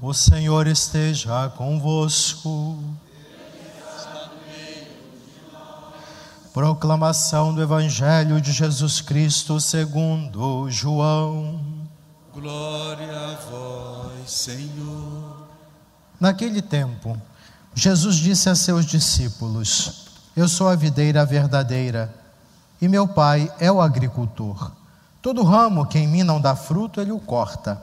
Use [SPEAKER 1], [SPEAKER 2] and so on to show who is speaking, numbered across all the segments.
[SPEAKER 1] O Senhor esteja convosco. Proclamação do Evangelho de Jesus Cristo segundo João.
[SPEAKER 2] Glória a vós, Senhor.
[SPEAKER 1] Naquele tempo, Jesus disse a seus discípulos: Eu sou a videira verdadeira e meu Pai é o agricultor. Todo ramo que em mim não dá fruto, ele o corta,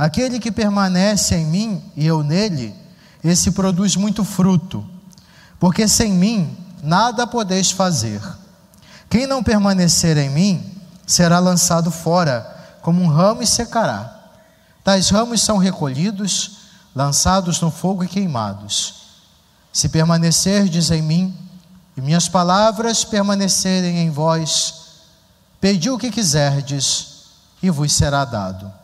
[SPEAKER 1] Aquele que permanece em mim e eu nele, esse produz muito fruto, porque sem mim nada podeis fazer. Quem não permanecer em mim será lançado fora, como um ramo e secará. Tais ramos são recolhidos, lançados no fogo e queimados. Se permanecerdes em mim, e minhas palavras permanecerem em vós, pedi o que quiserdes, e vos será dado.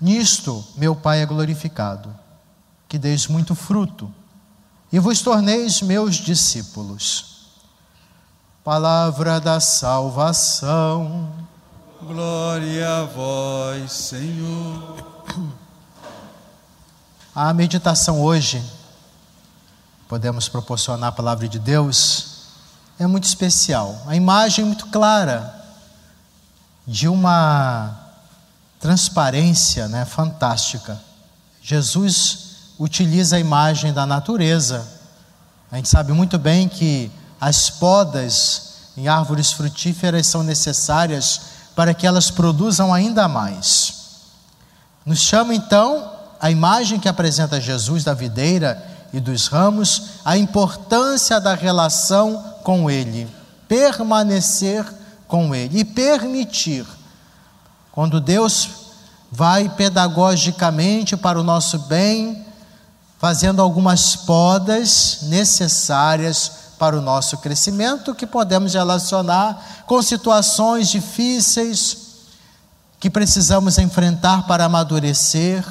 [SPEAKER 1] Nisto meu Pai é glorificado, que deis muito fruto e vos torneis meus discípulos. Palavra da salvação.
[SPEAKER 2] Glória a vós, Senhor.
[SPEAKER 1] A meditação hoje, podemos proporcionar a palavra de Deus, é muito especial. A imagem é muito clara de uma transparência né, fantástica. Jesus utiliza a imagem da natureza. A gente sabe muito bem que as podas em árvores frutíferas são necessárias para que elas produzam ainda mais. Nos chama então a imagem que apresenta Jesus da videira e dos ramos, a importância da relação com Ele, permanecer com Ele e permitir. Quando Deus vai pedagogicamente para o nosso bem, fazendo algumas podas necessárias para o nosso crescimento, que podemos relacionar com situações difíceis que precisamos enfrentar para amadurecer,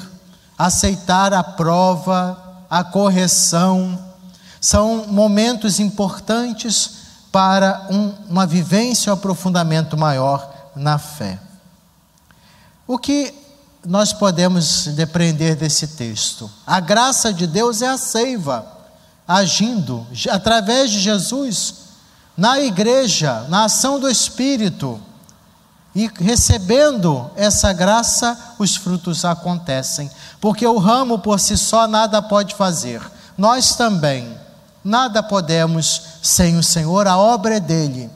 [SPEAKER 1] aceitar a prova, a correção. São momentos importantes para um, uma vivência um aprofundamento maior na fé. O que nós podemos depreender desse texto? A graça de Deus é a seiva, agindo através de Jesus na igreja, na ação do Espírito. E recebendo essa graça, os frutos acontecem. Porque o ramo por si só nada pode fazer. Nós também nada podemos sem o Senhor, a obra é dele.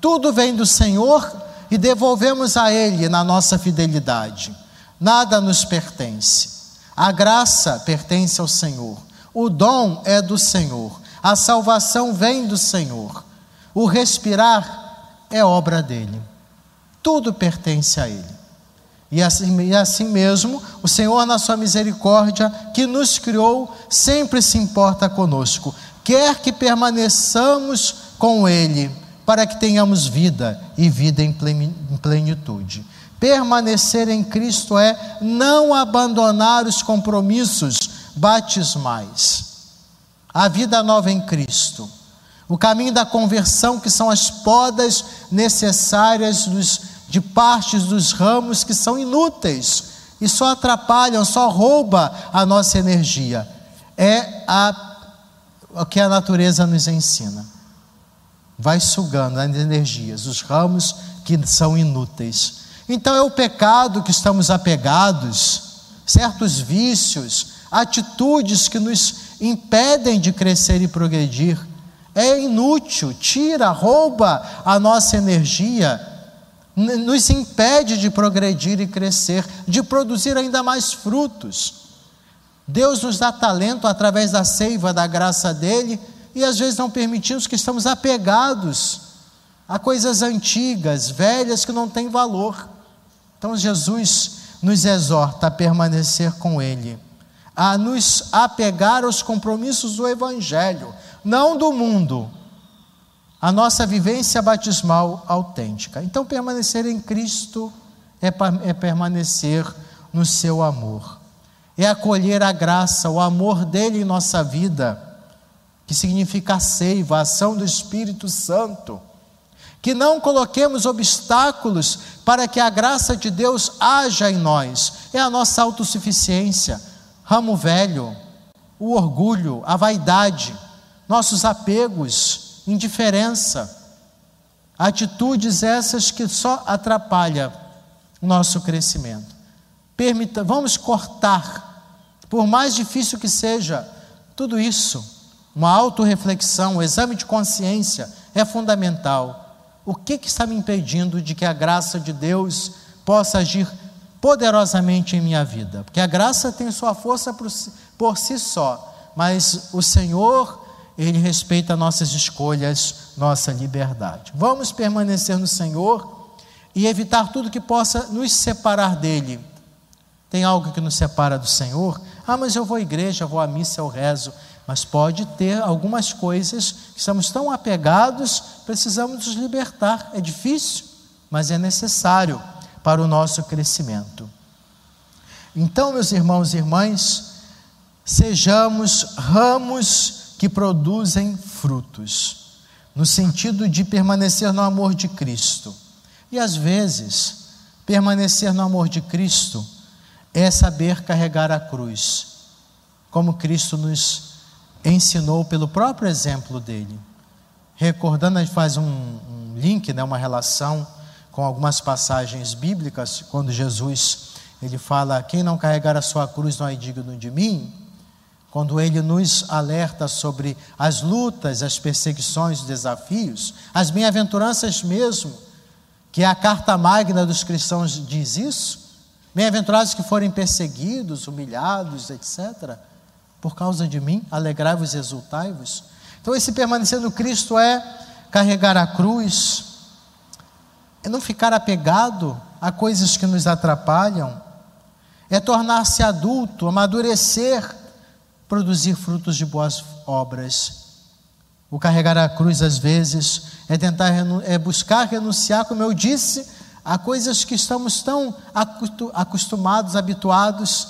[SPEAKER 1] Tudo vem do Senhor e devolvemos a Ele na nossa fidelidade. Nada nos pertence. A graça pertence ao Senhor, o dom é do Senhor, a salvação vem do Senhor, o respirar é obra dele, tudo pertence a Ele. E assim, e assim mesmo, o Senhor, na Sua misericórdia, que nos criou, sempre se importa conosco, quer que permaneçamos com Ele, para que tenhamos vida e vida em plenitude. Permanecer em Cristo é não abandonar os compromissos batismais. A vida nova em Cristo. O caminho da conversão, que são as podas necessárias dos, de partes dos ramos que são inúteis e só atrapalham, só rouba a nossa energia. É a, o que a natureza nos ensina. Vai sugando as energias, os ramos que são inúteis. Então é o pecado que estamos apegados, certos vícios, atitudes que nos impedem de crescer e progredir. É inútil, tira, rouba a nossa energia, nos impede de progredir e crescer, de produzir ainda mais frutos. Deus nos dá talento através da seiva da graça dele e às vezes não permitimos que estamos apegados a coisas antigas, velhas que não têm valor. Então Jesus nos exorta a permanecer com Ele, a nos apegar aos compromissos do Evangelho, não do mundo, a nossa vivência batismal autêntica. Então, permanecer em Cristo é, é permanecer no seu amor, é acolher a graça, o amor dele em nossa vida, que significa a seiva, a ação do Espírito Santo. Que não coloquemos obstáculos para que a graça de Deus haja em nós, é a nossa autossuficiência, ramo velho, o orgulho, a vaidade, nossos apegos, indiferença, atitudes essas que só atrapalham o nosso crescimento. Permita, vamos cortar, por mais difícil que seja, tudo isso. Uma autorreflexão, um exame de consciência é fundamental. O que, que está me impedindo de que a graça de Deus possa agir poderosamente em minha vida? Porque a graça tem sua força por, por si só, mas o Senhor, Ele respeita nossas escolhas, nossa liberdade. Vamos permanecer no Senhor e evitar tudo que possa nos separar dele. Tem algo que nos separa do Senhor? Ah, mas eu vou à igreja, vou à missa, eu rezo. Mas pode ter algumas coisas que estamos tão apegados, precisamos nos libertar. É difícil, mas é necessário para o nosso crescimento. Então, meus irmãos e irmãs, sejamos ramos que produzem frutos, no sentido de permanecer no amor de Cristo e às vezes, permanecer no amor de Cristo é saber carregar a cruz, como Cristo nos ensinou pelo próprio exemplo dele. Recordando, gente faz um, um link, né, uma relação com algumas passagens bíblicas, quando Jesus ele fala: Quem não carregar a sua cruz não é digno de mim. Quando ele nos alerta sobre as lutas, as perseguições, os desafios, as bem-aventuranças mesmo que é a carta magna dos cristãos diz isso. Bem-aventurados que forem perseguidos, humilhados, etc., por causa de mim, alegrai-vos e exultai-vos. Então, esse permanecer no Cristo é carregar a cruz, é não ficar apegado a coisas que nos atrapalham, é tornar-se adulto, amadurecer, produzir frutos de boas obras. O carregar a cruz, às vezes, é tentar é buscar renunciar, como eu disse, a coisas que estamos tão acostumados, habituados,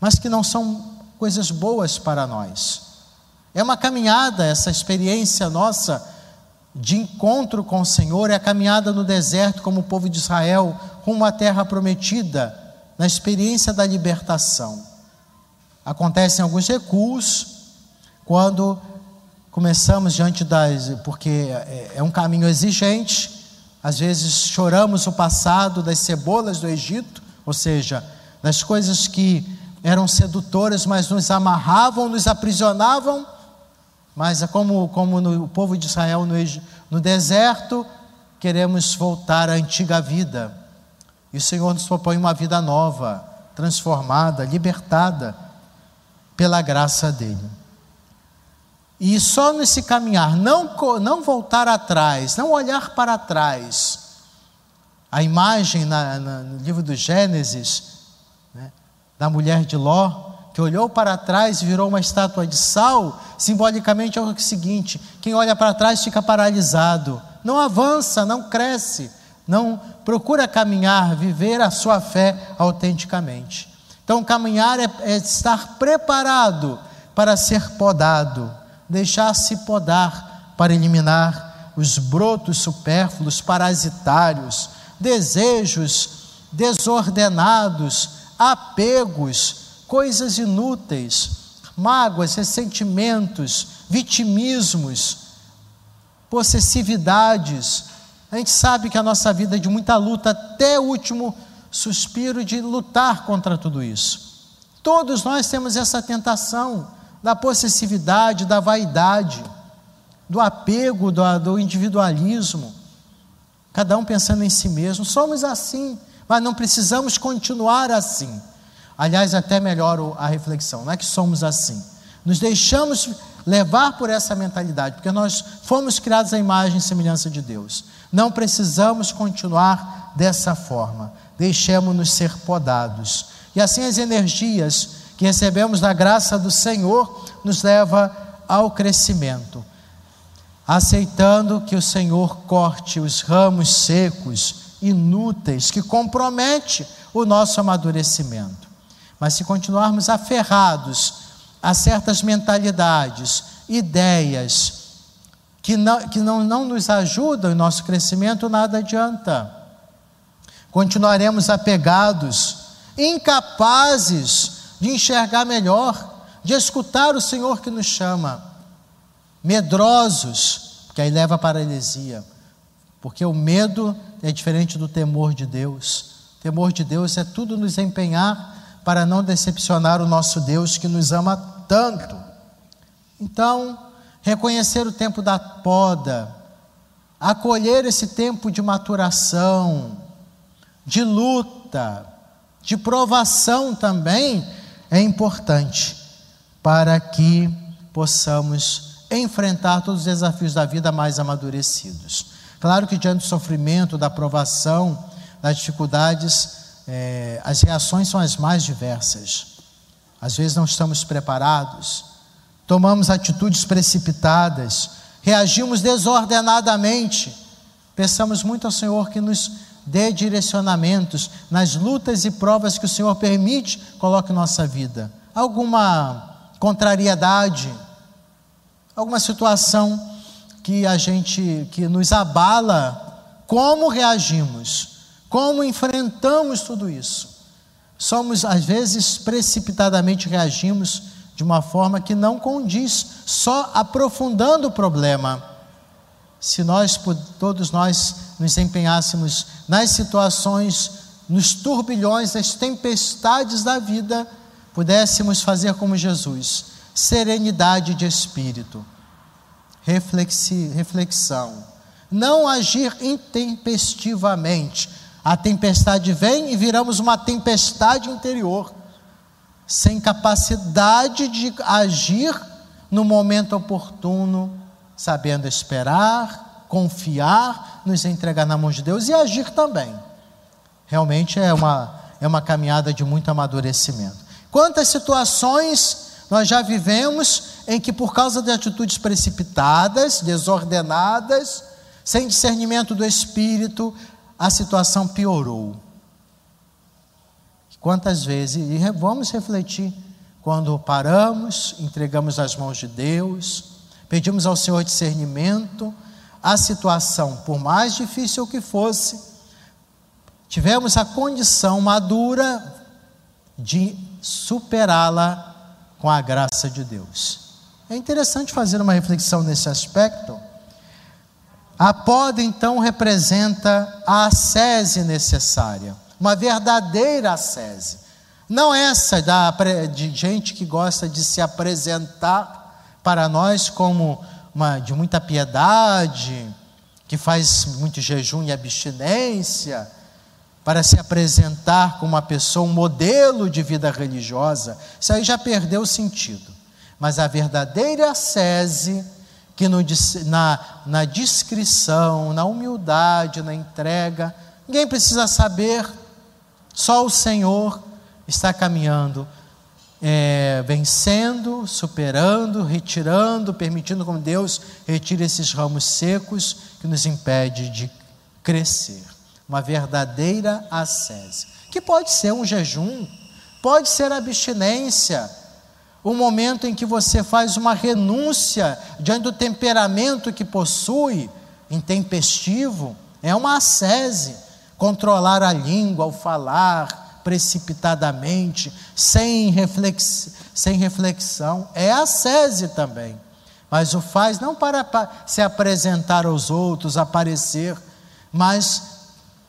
[SPEAKER 1] mas que não são coisas boas para nós. É uma caminhada, essa experiência nossa de encontro com o Senhor, é a caminhada no deserto, como o povo de Israel, rumo à terra prometida, na experiência da libertação. Acontecem alguns recuos, quando começamos diante das. porque é, é um caminho exigente, às vezes choramos o passado das cebolas do Egito, ou seja, das coisas que eram sedutoras, mas nos amarravam, nos aprisionavam, mas é como, como no, o povo de Israel no, no deserto, queremos voltar à antiga vida. E o Senhor nos propõe uma vida nova, transformada, libertada pela graça dEle. E só nesse caminhar, não, não voltar atrás, não olhar para trás. A imagem na, na, no livro do Gênesis, da mulher de Ló, que olhou para trás e virou uma estátua de sal, simbolicamente é o seguinte: quem olha para trás fica paralisado, não avança, não cresce, não procura caminhar, viver a sua fé autenticamente. Então, caminhar é, é estar preparado para ser podado deixar-se podar para eliminar os brotos supérfluos, parasitários, desejos desordenados, apegos, coisas inúteis, mágoas, ressentimentos, vitimismos, possessividades. A gente sabe que a nossa vida é de muita luta até o último suspiro de lutar contra tudo isso. Todos nós temos essa tentação da possessividade, da vaidade, do apego, do, do individualismo, cada um pensando em si mesmo. Somos assim, mas não precisamos continuar assim. Aliás, até melhor a reflexão, não é que somos assim. Nos deixamos levar por essa mentalidade, porque nós fomos criados à imagem e semelhança de Deus. Não precisamos continuar dessa forma. Deixemos-nos ser podados. E assim as energias que recebemos da graça do Senhor nos leva ao crescimento. Aceitando que o Senhor corte os ramos secos, inúteis, que compromete o nosso amadurecimento. Mas se continuarmos aferrados a certas mentalidades, ideias, que não, que não, não nos ajudam em nosso crescimento, nada adianta. Continuaremos apegados, incapazes de enxergar melhor, de escutar o Senhor que nos chama, medrosos, que aí leva a paralisia, porque o medo é diferente do temor de Deus. O temor de Deus é tudo nos empenhar para não decepcionar o nosso Deus que nos ama tanto. Então, reconhecer o tempo da poda, acolher esse tempo de maturação, de luta, de provação também é importante para que possamos enfrentar todos os desafios da vida mais amadurecidos. Claro que diante do sofrimento, da provação, das dificuldades, é, as reações são as mais diversas. Às vezes não estamos preparados, tomamos atitudes precipitadas, reagimos desordenadamente. Pensamos muito ao Senhor que nos dê direcionamentos nas lutas e provas que o Senhor permite, coloque em nossa vida. Alguma contrariedade, alguma situação que a gente que nos abala, como reagimos? Como enfrentamos tudo isso? Somos às vezes precipitadamente reagimos de uma forma que não condiz, só aprofundando o problema. Se nós todos nós nos empenhássemos nas situações, nos turbilhões, das tempestades da vida, pudéssemos fazer como Jesus, serenidade de espírito, reflexi, reflexão, não agir intempestivamente. A tempestade vem e viramos uma tempestade interior, sem capacidade de agir no momento oportuno, sabendo esperar, confiar, nos entregar na mão de Deus e agir também. Realmente é uma, é uma caminhada de muito amadurecimento. Quantas situações nós já vivemos em que, por causa de atitudes precipitadas, desordenadas, sem discernimento do espírito, a situação piorou. Quantas vezes, e vamos refletir, quando paramos, entregamos as mãos de Deus, pedimos ao Senhor discernimento, a situação, por mais difícil que fosse, tivemos a condição madura de superá-la com a graça de Deus. É interessante fazer uma reflexão nesse aspecto. A poda, então, representa a ascese necessária, uma verdadeira ascese. Não essa da, de gente que gosta de se apresentar para nós como uma, de muita piedade, que faz muito jejum e abstinência, para se apresentar como uma pessoa, um modelo de vida religiosa, isso aí já perdeu o sentido. Mas a verdadeira sese, que no, na, na discrição, na humildade, na entrega, ninguém precisa saber, só o Senhor está caminhando, é, vencendo, superando, retirando, permitindo como Deus retire esses ramos secos que nos impede de crescer. Uma verdadeira ascese, que pode ser um jejum, pode ser abstinência, um momento em que você faz uma renúncia diante do temperamento que possui, intempestivo, é uma ascese, controlar a língua ao falar precipitadamente, sem, reflex, sem reflexão, é ascese também. Mas o faz não para se apresentar aos outros, aparecer, mas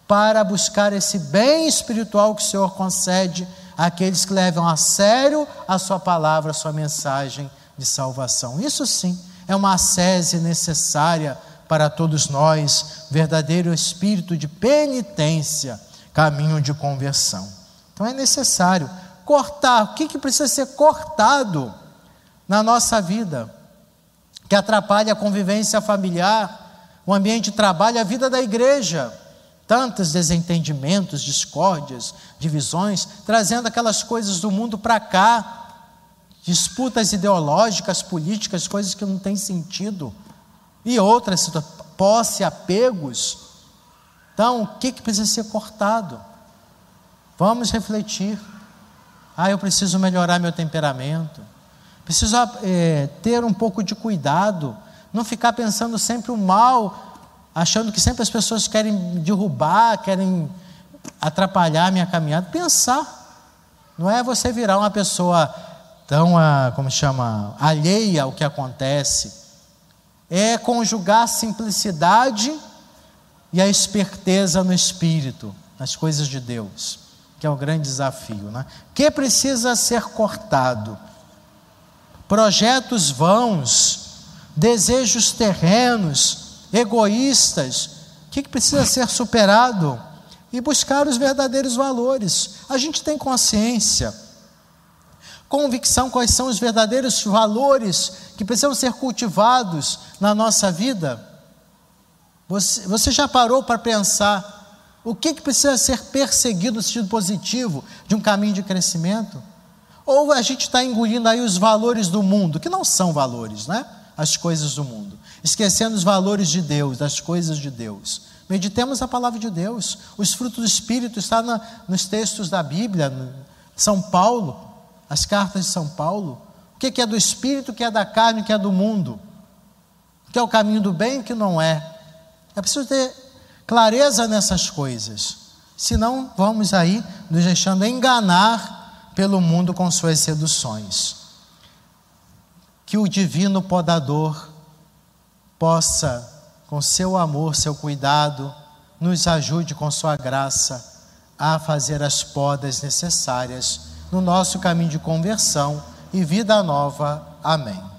[SPEAKER 1] para buscar esse bem espiritual que o Senhor concede àqueles que levam a sério a sua palavra, a sua mensagem de salvação. Isso sim é uma ascese necessária para todos nós, verdadeiro espírito de penitência, caminho de conversão. Então é necessário cortar, o que, que precisa ser cortado na nossa vida, que atrapalha a convivência familiar, o ambiente de trabalho, a vida da igreja tantos desentendimentos, discórdias, divisões, trazendo aquelas coisas do mundo para cá, disputas ideológicas, políticas, coisas que não têm sentido, e outras, posse, apegos. Então, o que, que precisa ser cortado? Vamos refletir. Ah, eu preciso melhorar meu temperamento, preciso é, ter um pouco de cuidado, não ficar pensando sempre o mal, achando que sempre as pessoas querem derrubar, querem atrapalhar a minha caminhada. Pensar. Não é você virar uma pessoa tão, ah, como chama, alheia ao que acontece. É conjugar a simplicidade e a esperteza no espírito, nas coisas de Deus, que é o grande desafio. Né? que precisa ser cortado? Projetos vãos, desejos terrenos, egoístas, o que precisa ser superado? e buscar os verdadeiros valores. A gente tem consciência, convicção quais são os verdadeiros valores que precisam ser cultivados na nossa vida. Você, você já parou para pensar o que, que precisa ser perseguido no sentido positivo de um caminho de crescimento? Ou a gente está engolindo aí os valores do mundo, que não são valores, né? As coisas do mundo, esquecendo os valores de Deus, das coisas de Deus. Meditemos a palavra de Deus. Os frutos do Espírito estão na, nos textos da Bíblia. São Paulo, as cartas de São Paulo. O que é do Espírito, o que é da carne, o que é do mundo. O que é o caminho do bem o que não é. É preciso ter clareza nessas coisas. Senão, vamos aí nos deixando enganar pelo mundo com suas seduções. Que o divino podador possa com seu amor, seu cuidado, nos ajude com sua graça a fazer as podas necessárias no nosso caminho de conversão e vida nova. Amém.